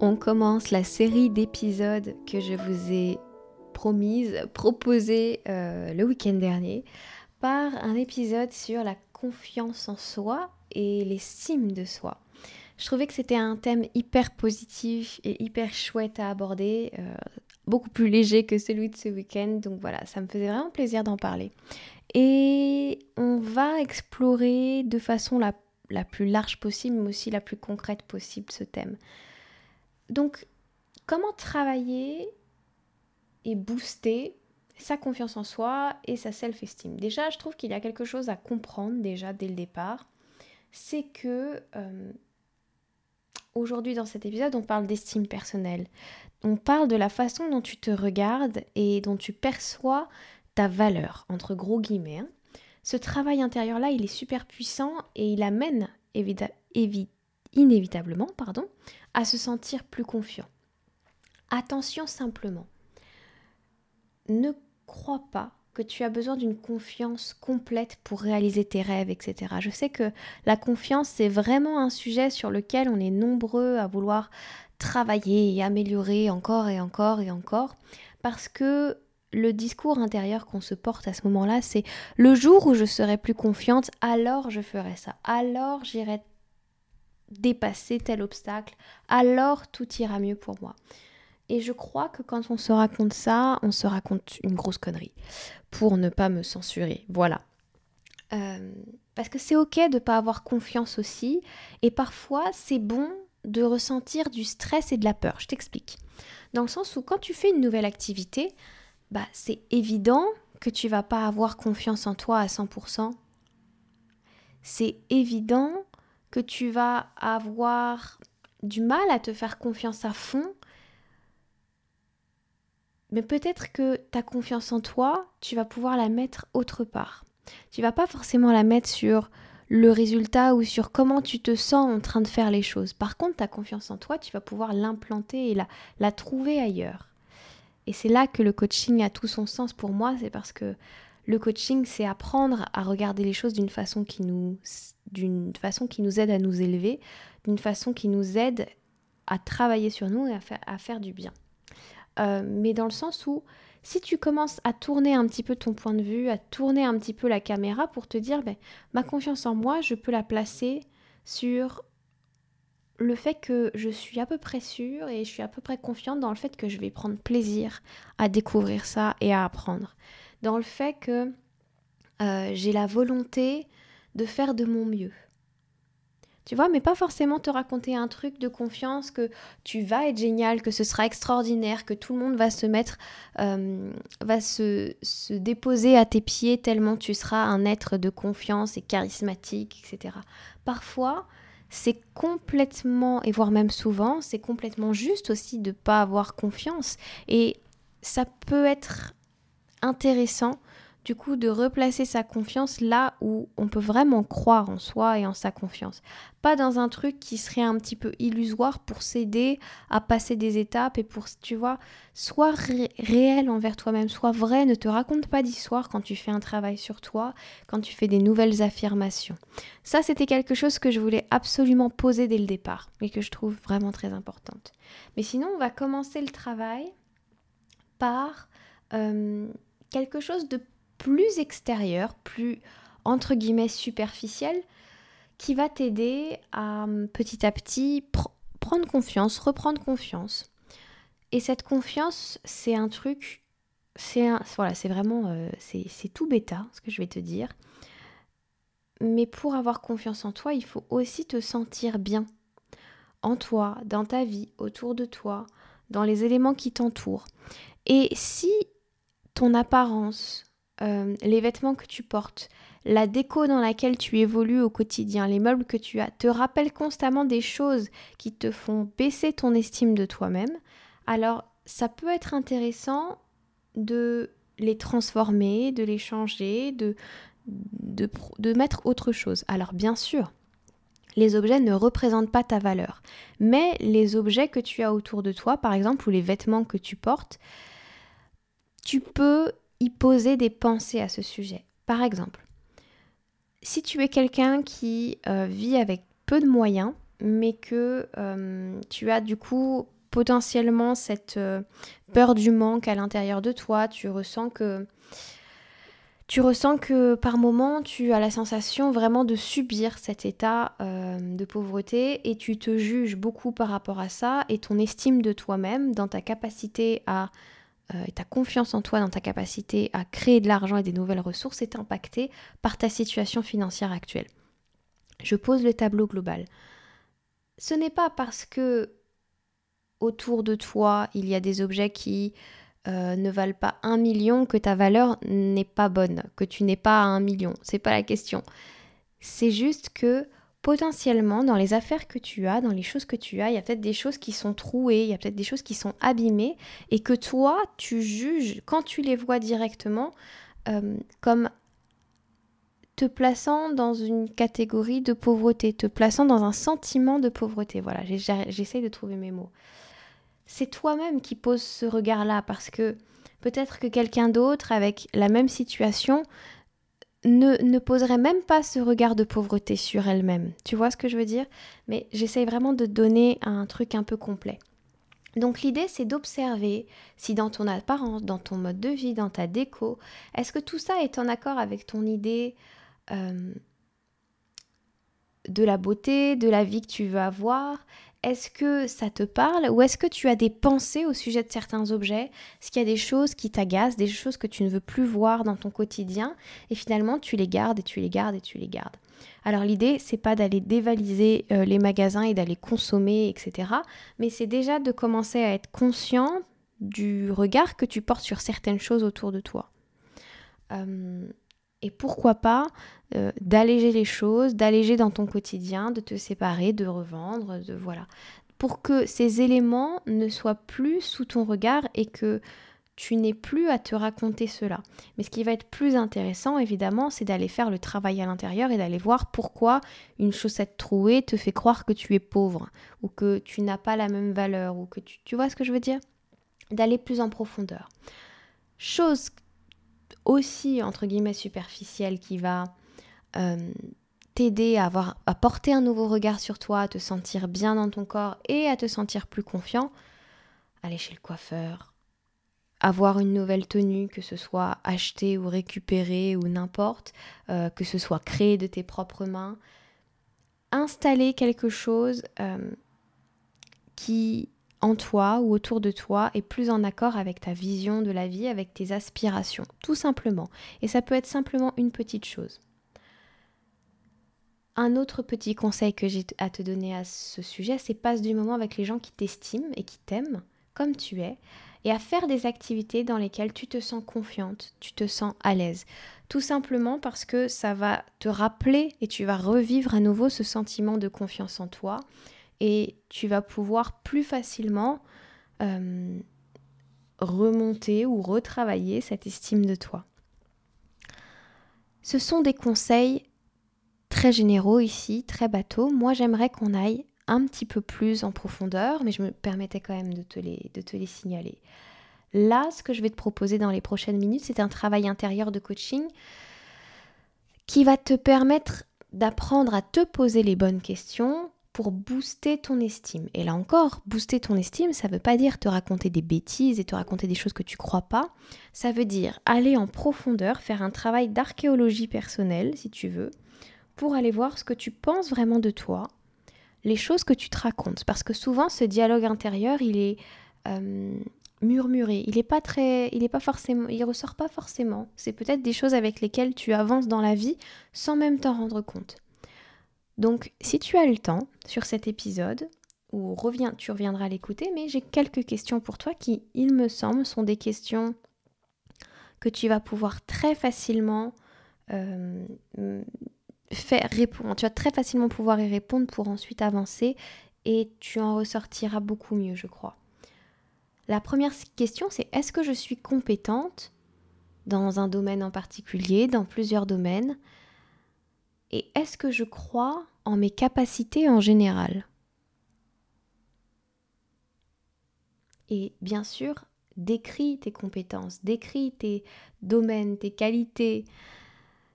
On commence la série d'épisodes que je vous ai promise, proposé euh, le week-end dernier, par un épisode sur la confiance en soi et l'estime de soi. Je trouvais que c'était un thème hyper positif et hyper chouette à aborder, euh, beaucoup plus léger que celui de ce week-end, donc voilà, ça me faisait vraiment plaisir d'en parler. Et on va explorer de façon la plus large possible, mais aussi la plus concrète possible ce thème. Donc, comment travailler et booster sa confiance en soi et sa self-esteem? Déjà, je trouve qu'il y a quelque chose à comprendre déjà dès le départ. C'est que euh, aujourd'hui dans cet épisode, on parle d'estime personnelle. On parle de la façon dont tu te regardes et dont tu perçois ta valeur, entre gros guillemets. Hein. Ce travail intérieur-là, il est super puissant et il amène inévitablement pardon, à se sentir plus confiant. Attention simplement, ne crois pas que tu as besoin d'une confiance complète pour réaliser tes rêves, etc. Je sais que la confiance, c'est vraiment un sujet sur lequel on est nombreux à vouloir travailler et améliorer encore et encore et encore, parce que le discours intérieur qu'on se porte à ce moment-là, c'est le jour où je serai plus confiante, alors je ferai ça, alors j'irai dépasser tel obstacle, alors tout ira mieux pour moi. Et je crois que quand on se raconte ça, on se raconte une grosse connerie, pour ne pas me censurer. Voilà. Euh, parce que c'est ok de ne pas avoir confiance aussi, et parfois c'est bon de ressentir du stress et de la peur. Je t'explique. Dans le sens où quand tu fais une nouvelle activité, bah, c'est évident que tu vas pas avoir confiance en toi à 100%. C'est évident que tu vas avoir du mal à te faire confiance à fond. Mais peut-être que ta confiance en toi, tu vas pouvoir la mettre autre part. Tu vas pas forcément la mettre sur le résultat ou sur comment tu te sens en train de faire les choses. Par contre, ta confiance en toi, tu vas pouvoir l'implanter et la, la trouver ailleurs. Et c'est là que le coaching a tout son sens pour moi, c'est parce que le coaching, c'est apprendre à regarder les choses d'une façon qui nous d'une façon qui nous aide à nous élever, d'une façon qui nous aide à travailler sur nous et à faire, du bien. Euh, mais dans le sens où si tu commences à tourner un petit peu ton point de vue, à tourner un petit peu la caméra pour te dire, ben, ma confiance en moi, je peux la placer sur le fait que je suis à peu près sûre et je suis à peu près confiante dans le fait que je vais prendre plaisir à découvrir ça et à apprendre. Dans le fait que euh, j'ai la volonté de faire de mon mieux. Tu vois, mais pas forcément te raconter un truc de confiance que tu vas être génial, que ce sera extraordinaire, que tout le monde va se mettre, euh, va se, se, déposer à tes pieds tellement tu seras un être de confiance et charismatique, etc. Parfois, c'est complètement, et voire même souvent, c'est complètement juste aussi de ne pas avoir confiance. Et ça peut être intéressant du coup de replacer sa confiance là où on peut vraiment croire en soi et en sa confiance. Pas dans un truc qui serait un petit peu illusoire pour s'aider à passer des étapes et pour, tu vois, sois réel envers toi-même, sois vrai, ne te raconte pas d'histoire quand tu fais un travail sur toi, quand tu fais des nouvelles affirmations. Ça, c'était quelque chose que je voulais absolument poser dès le départ et que je trouve vraiment très importante. Mais sinon, on va commencer le travail par... Euh, quelque chose de plus extérieur, plus entre guillemets superficiel, qui va t'aider à petit à petit prendre confiance, reprendre confiance. Et cette confiance, c'est un truc, c'est voilà, c'est vraiment, euh, c'est tout bêta, ce que je vais te dire. Mais pour avoir confiance en toi, il faut aussi te sentir bien en toi, dans ta vie, autour de toi, dans les éléments qui t'entourent. Et si ton apparence, euh, les vêtements que tu portes, la déco dans laquelle tu évolues au quotidien, les meubles que tu as, te rappellent constamment des choses qui te font baisser ton estime de toi-même, alors ça peut être intéressant de les transformer, de les changer, de, de, de mettre autre chose. Alors bien sûr, les objets ne représentent pas ta valeur, mais les objets que tu as autour de toi, par exemple, ou les vêtements que tu portes, tu peux y poser des pensées à ce sujet. Par exemple, si tu es quelqu'un qui euh, vit avec peu de moyens, mais que euh, tu as du coup potentiellement cette euh, peur du manque à l'intérieur de toi, tu ressens que tu ressens que par moment tu as la sensation vraiment de subir cet état de pauvreté et tu te juges beaucoup par rapport à ça et ton estime de toi-même dans ta capacité à euh, ta confiance en toi, dans ta capacité à créer de l'argent et des nouvelles ressources est impactée par ta situation financière actuelle. Je pose le tableau global. Ce n'est pas parce que autour de toi il y a des objets qui euh, ne valent pas un million que ta valeur n'est pas bonne, que tu n'es pas à un million. C'est pas la question. C'est juste que potentiellement dans les affaires que tu as, dans les choses que tu as, il y a peut-être des choses qui sont trouées, il y a peut-être des choses qui sont abîmées et que toi, tu juges quand tu les vois directement euh, comme te plaçant dans une catégorie de pauvreté, te plaçant dans un sentiment de pauvreté. Voilà, j'essaye de trouver mes mots. C'est toi-même qui poses ce regard-là parce que peut-être que quelqu'un d'autre avec la même situation ne, poserait même pas ce regard de pauvreté sur elle-même. Tu vois ce que je veux dire? Mais j'essaye vraiment de donner un truc un peu complet. Donc l'idée, c'est d'observer si dans ton apparence, dans ton mode de vie, dans ta déco, est-ce que tout ça est en accord avec ton idée euh, de la beauté, de la vie que tu veux avoir? Est-ce que ça te parle ou est-ce que tu as des pensées au sujet de certains objets? Est-ce qu'il y a des choses qui t'agacent, des choses que tu ne veux plus voir dans ton quotidien et finalement tu les gardes et tu les gardes et tu les gardes? Alors l'idée, c'est pas d'aller dévaliser euh, les magasins et d'aller consommer, etc. Mais c'est déjà de commencer à être conscient du regard que tu portes sur certaines choses autour de toi. Et pourquoi pas euh, d'alléger les choses, d'alléger dans ton quotidien, de te séparer, de revendre, de voilà. Pour que ces éléments ne soient plus sous ton regard et que tu n'aies plus à te raconter cela. Mais ce qui va être plus intéressant, évidemment, c'est d'aller faire le travail à l'intérieur et d'aller voir pourquoi une chaussette trouée te fait croire que tu es pauvre ou que tu n'as pas la même valeur ou que tu, tu vois ce que je veux dire? D'aller plus en profondeur. Chose aussi, entre guillemets, superficielle qui va euh, t'aider à, avoir, à porter un nouveau regard sur toi, à te sentir bien dans ton corps et à te sentir plus confiant, aller chez le coiffeur, avoir une nouvelle tenue, que ce soit achetée ou récupérée ou n'importe, euh, que ce soit créé de tes propres mains, installer quelque chose euh, qui en toi ou autour de toi est plus en accord avec ta vision de la vie, avec tes aspirations, tout simplement. Et ça peut être simplement une petite chose. Un autre petit conseil que j'ai à te donner à ce sujet, c'est passe du moment avec les gens qui t'estiment et qui t'aiment comme tu es et à faire des activités dans lesquelles tu te sens confiante, tu te sens à l'aise. Tout simplement parce que ça va te rappeler et tu vas revivre à nouveau ce sentiment de confiance en toi et tu vas pouvoir plus facilement euh, remonter ou retravailler cette estime de toi. Ce sont des conseils très généraux ici, très bateaux. Moi, j'aimerais qu'on aille un petit peu plus en profondeur, mais je me permettais quand même de te les, de te les signaler. Là, ce que je vais te proposer dans les prochaines minutes, c'est un travail intérieur de coaching qui va te permettre d'apprendre à te poser les bonnes questions, pour booster ton estime. Et là encore, booster ton estime, ça ne veut pas dire te raconter des bêtises et te raconter des choses que tu crois pas. Ça veut dire aller en profondeur, faire un travail d'archéologie personnelle, si tu veux, pour aller voir ce que tu penses vraiment de toi, les choses que tu te racontes. Parce que souvent, ce dialogue intérieur, il est euh, murmuré. Il est pas très, il est pas forcément, il ressort pas forcément. C'est peut-être des choses avec lesquelles tu avances dans la vie sans même t'en rendre compte. Donc, si tu as le temps sur cet épisode, ou tu reviendras l'écouter, mais j'ai quelques questions pour toi qui, il me semble, sont des questions que tu vas pouvoir très facilement euh, faire répondre. Tu vas très facilement pouvoir y répondre pour ensuite avancer et tu en ressortiras beaucoup mieux, je crois. La première question, c'est est-ce que je suis compétente dans un domaine en particulier, dans plusieurs domaines? Et est-ce que je crois en mes capacités en général? Et bien sûr, décris tes compétences, décris tes domaines, tes qualités,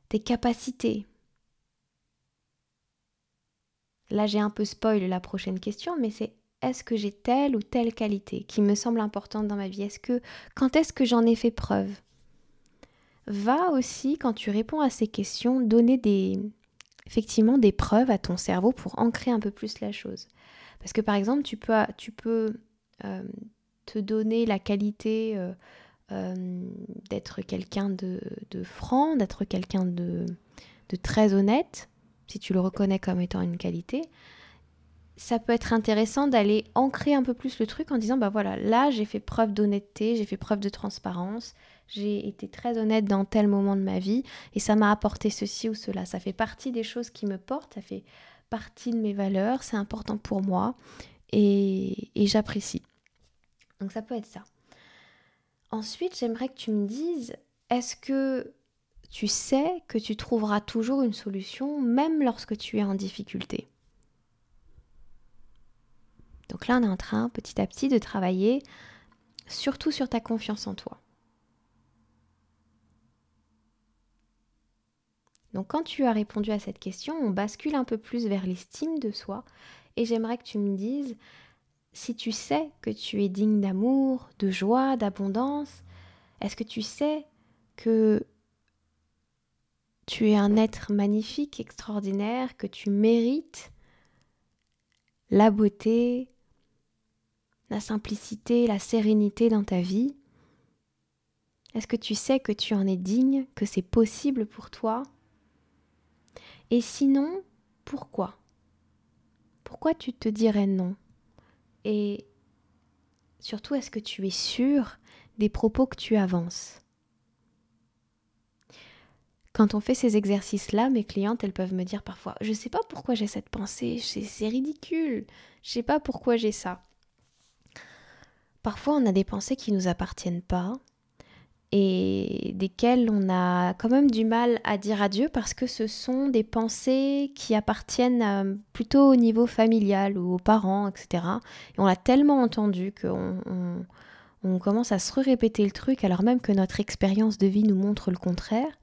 tes capacités. Là, j'ai un peu spoil la prochaine question, mais c'est est-ce que j'ai telle ou telle qualité qui me semble importante dans ma vie? Est-ce que quand est-ce que j'en ai fait preuve? Va aussi quand tu réponds à ces questions donner des effectivement des preuves à ton cerveau pour ancrer un peu plus la chose. Parce que par exemple, tu peux euh, te donner la qualité euh, euh, d'être quelqu'un de, franc, d'être quelqu'un de, de très honnête, si tu le reconnais comme étant une qualité, ça peut être intéressant d'aller ancrer un peu plus le truc en disant bah voilà, là j'ai fait preuve d'honnêteté, j'ai fait preuve de transparence, j'ai été très honnête dans tel moment de ma vie et ça m'a apporté ceci ou cela. Ça fait partie des choses qui me portent, ça fait partie de mes valeurs, c'est important pour moi et, j'apprécie. Donc ça peut être ça. Ensuite, j'aimerais que tu me dises, est-ce que tu sais que tu trouveras toujours une solution même lorsque tu es en difficulté? Donc là, on est en train petit à petit de travailler surtout sur ta confiance en toi. Donc quand tu as répondu à cette question, on bascule un peu plus vers l'estime de soi. Et j'aimerais que tu me dises si tu sais que tu es digne d'amour, de joie, d'abondance, est-ce que tu sais que tu es un être magnifique, extraordinaire, que tu mérites la beauté, la simplicité, la sérénité dans ta vie? Est-ce que tu sais que tu en es digne, que c'est possible pour toi Et sinon, pourquoi? Pourquoi tu te dirais non? Et surtout, est-ce que tu es sûr des propos que tu avances? Quand on fait ces exercices-là, mes clientes, elles peuvent me dire parfois Je ne sais pas pourquoi j'ai cette pensée, c'est ridicule, je ne sais pas pourquoi j'ai ça. Parfois, on a des pensées qui ne nous appartiennent pas, et desquels on a quand même du mal à dire adieu parce que ce sont des pensées qui appartiennent euh, plutôt au niveau familial ou aux parents, etc. Et on l'a tellement entendu qu'on on commence à se répéter le truc alors même que notre expérience de vie nous montre le contraire.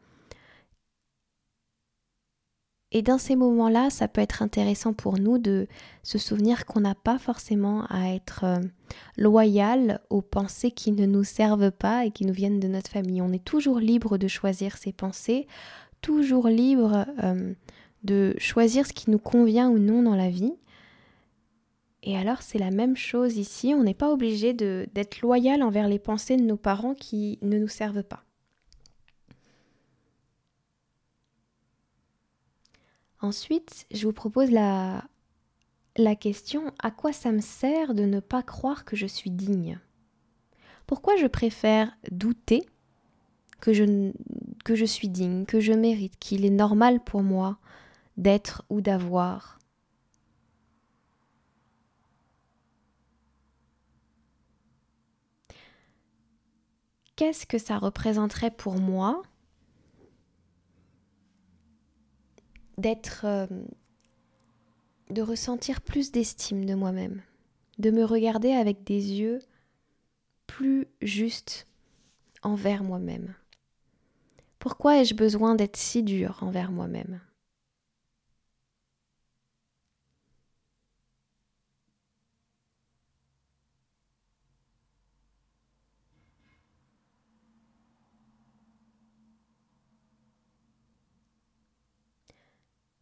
Et dans ces moments-là, ça peut être intéressant pour nous de se souvenir qu'on n'a pas forcément à être euh, loyal aux pensées qui ne nous servent pas et qui nous viennent de notre famille. On est toujours libre de choisir ses pensées, toujours libre euh, de choisir ce qui nous convient ou non dans la vie. Et alors c'est la même chose ici, on n'est pas obligé d'être loyal envers les pensées de nos parents qui ne nous servent pas. Ensuite, je vous propose la, la question à quoi ça me sert de ne pas croire que je suis digne? Pourquoi je préfère douter que je, que je suis digne, que je mérite, qu'il est normal pour moi d'être ou d'avoir? Qu'est-ce que ça représenterait pour moi? D'être, euh, de ressentir plus d'estime de moi-même, de me regarder avec des yeux plus justes envers moi-même. Pourquoi ai-je besoin d'être si dur envers moi-même?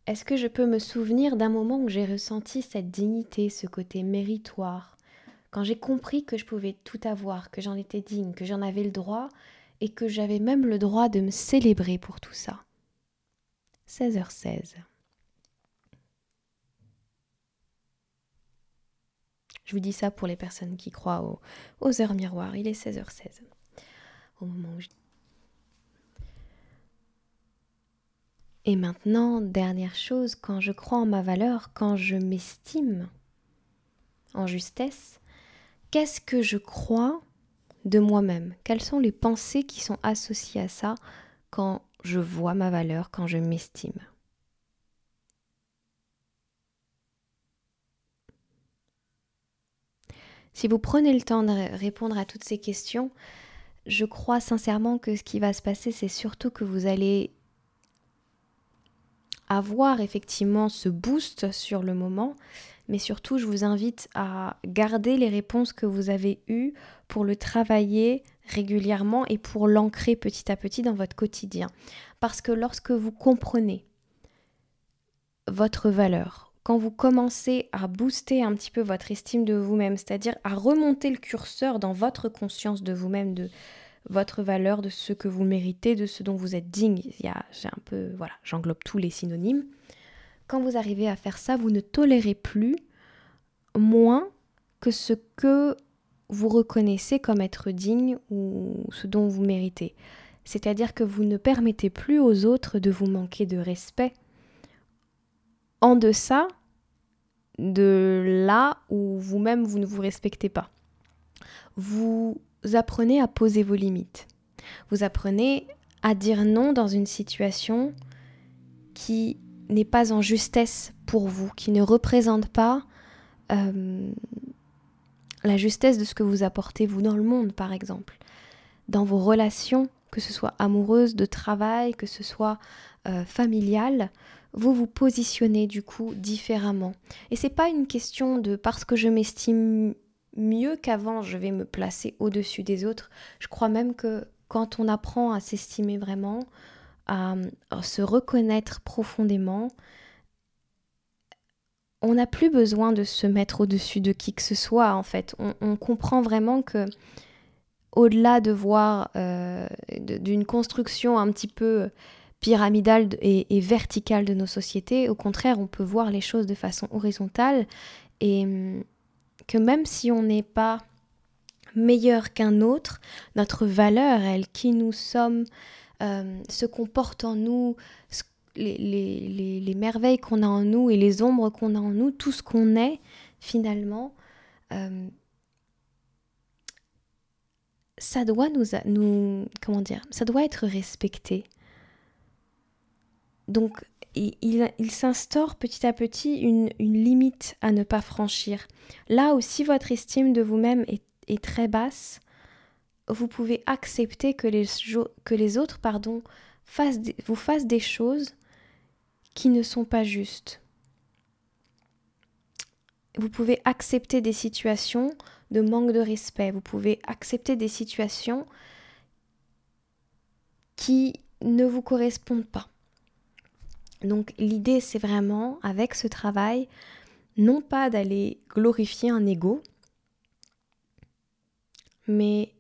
Est-ce que je peux me souvenir d'un moment où j'ai ressenti cette dignité, ce côté méritoire, quand j'ai compris que je pouvais tout avoir, que j'en étais digne, que j'en avais le droit et que j'avais même le droit de me célébrer pour tout ça? 16h16. Je vous dis ça pour les personnes qui croient aux, heures miroirs. Il est 16h16. Au moment où je... Et maintenant, dernière chose, quand je crois en ma valeur, quand je m'estime en justesse, qu'est-ce que je crois de moi-même? Quelles sont les pensées qui sont associées à ça quand je vois ma valeur, quand je m'estime? Si vous prenez le temps de répondre à toutes ces questions, je crois sincèrement que ce qui va se passer, c'est surtout que vous allez avoir effectivement ce boost sur le moment, mais surtout je vous invite à garder les réponses que vous avez eues pour le travailler régulièrement et pour l'ancrer petit à petit dans votre quotidien. Parce que lorsque vous comprenez votre valeur, quand vous commencez à booster un petit peu votre estime de vous-même, c'est-à-dire à remonter le curseur dans votre conscience de vous-même, de votre valeur, de ce que vous méritez, de ce dont vous êtes digne. J'ai un peu, voilà, j'englobe tous les synonymes. Quand vous arrivez à faire ça, vous ne tolérez plus moins que ce que vous reconnaissez comme être digne ou ce dont vous méritez. C'est-à-dire que vous ne permettez plus aux autres de vous manquer de respect en deçà de là où vous-même vous ne vous respectez pas. Vous apprenez à poser vos limites. Vous apprenez à dire non dans une situation qui n'est pas en justesse pour vous, qui ne représente pas euh, la justesse de ce que vous apportez vous dans le monde, par exemple. Dans vos relations, que ce soit amoureuses, de travail, que ce soit euh, familiales, vous vous positionnez du coup différemment. Et c'est pas une question de parce que je m'estime mieux qu'avant, je vais me placer au-dessus des autres. Je crois même que quand on apprend à s'estimer vraiment, à, se reconnaître profondément, on n'a plus besoin de se mettre au-dessus de qui que ce soit en fait. On, comprend vraiment que au-delà de voir euh, d'une construction un petit peu pyramidale et, verticale de nos sociétés. Au contraire, on peut voir les choses de façon horizontale et hum, que même si on n'est pas meilleur qu'un autre, notre valeur, elle, qui nous sommes, euh, ce qu'on porte en nous, les, merveilles qu'on a en nous et les ombres qu'on a en nous, tout ce qu'on est finalement, euh, ça doit nous, nous, comment dire, ça doit être respecté. Donc il, s'instaure petit à petit une, limite à ne pas franchir. Là aussi votre estime de vous-même est, très basse, vous pouvez accepter que les, que les autres pardon, vous fassent des choses qui ne sont pas justes. Vous pouvez accepter des situations de manque de respect, vous pouvez accepter des situations qui ne vous correspondent pas. Donc l'idée, c'est vraiment, avec ce travail, non pas d'aller glorifier un ego, mais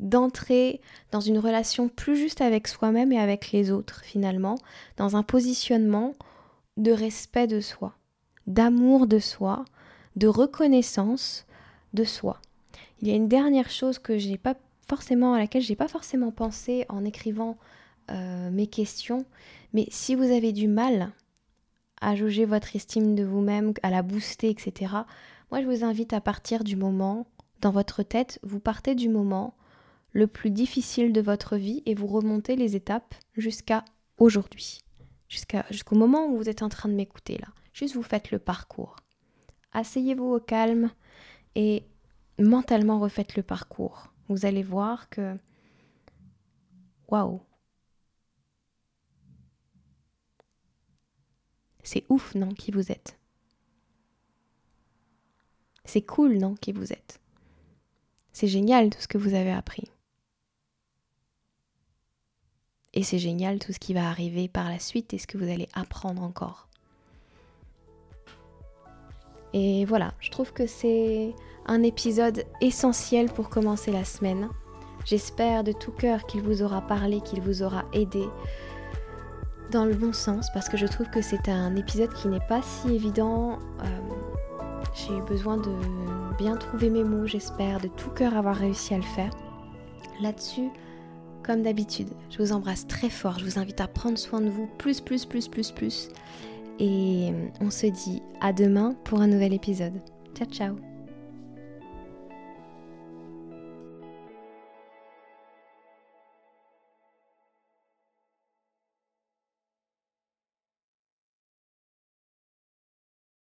d'entrer dans une relation plus juste avec soi-même et avec les autres, finalement, dans un positionnement de respect de soi, d'amour de soi, de reconnaissance de soi. Il y a une dernière chose que j'ai pas forcément à laquelle j'ai pas forcément pensé en écrivant euh, mes questions, mais si vous avez du mal à jauger votre estime de vous-même, à la booster, etc., moi je vous invite à partir du moment, dans votre tête, vous partez du moment le plus difficile de votre vie et vous remontez les étapes jusqu'à aujourd'hui, jusqu'au moment où vous êtes en train de m'écouter là. Juste vous faites le parcours. Asseyez-vous au calme et mentalement refaites le parcours. Vous allez voir que waouh, C'est ouf, non, qui vous êtes C'est cool, non, qui vous êtes C'est génial tout ce que vous avez appris. Et c'est génial tout ce qui va arriver par la suite et ce que vous allez apprendre encore. Et voilà, je trouve que c'est un épisode essentiel pour commencer la semaine. J'espère de tout cœur qu'il vous aura parlé, qu'il vous aura aidé dans le bon sens, parce que je trouve que c'est un épisode qui n'est pas si évident. Euh, j'ai eu besoin de bien trouver mes mots, j'espère de tout cœur avoir réussi à le faire. Là-dessus, comme d'habitude, je vous embrasse très fort, je vous invite à prendre soin de vous plus, plus, plus, plus, plus. Et on se dit à demain pour un nouvel épisode. Ciao, ciao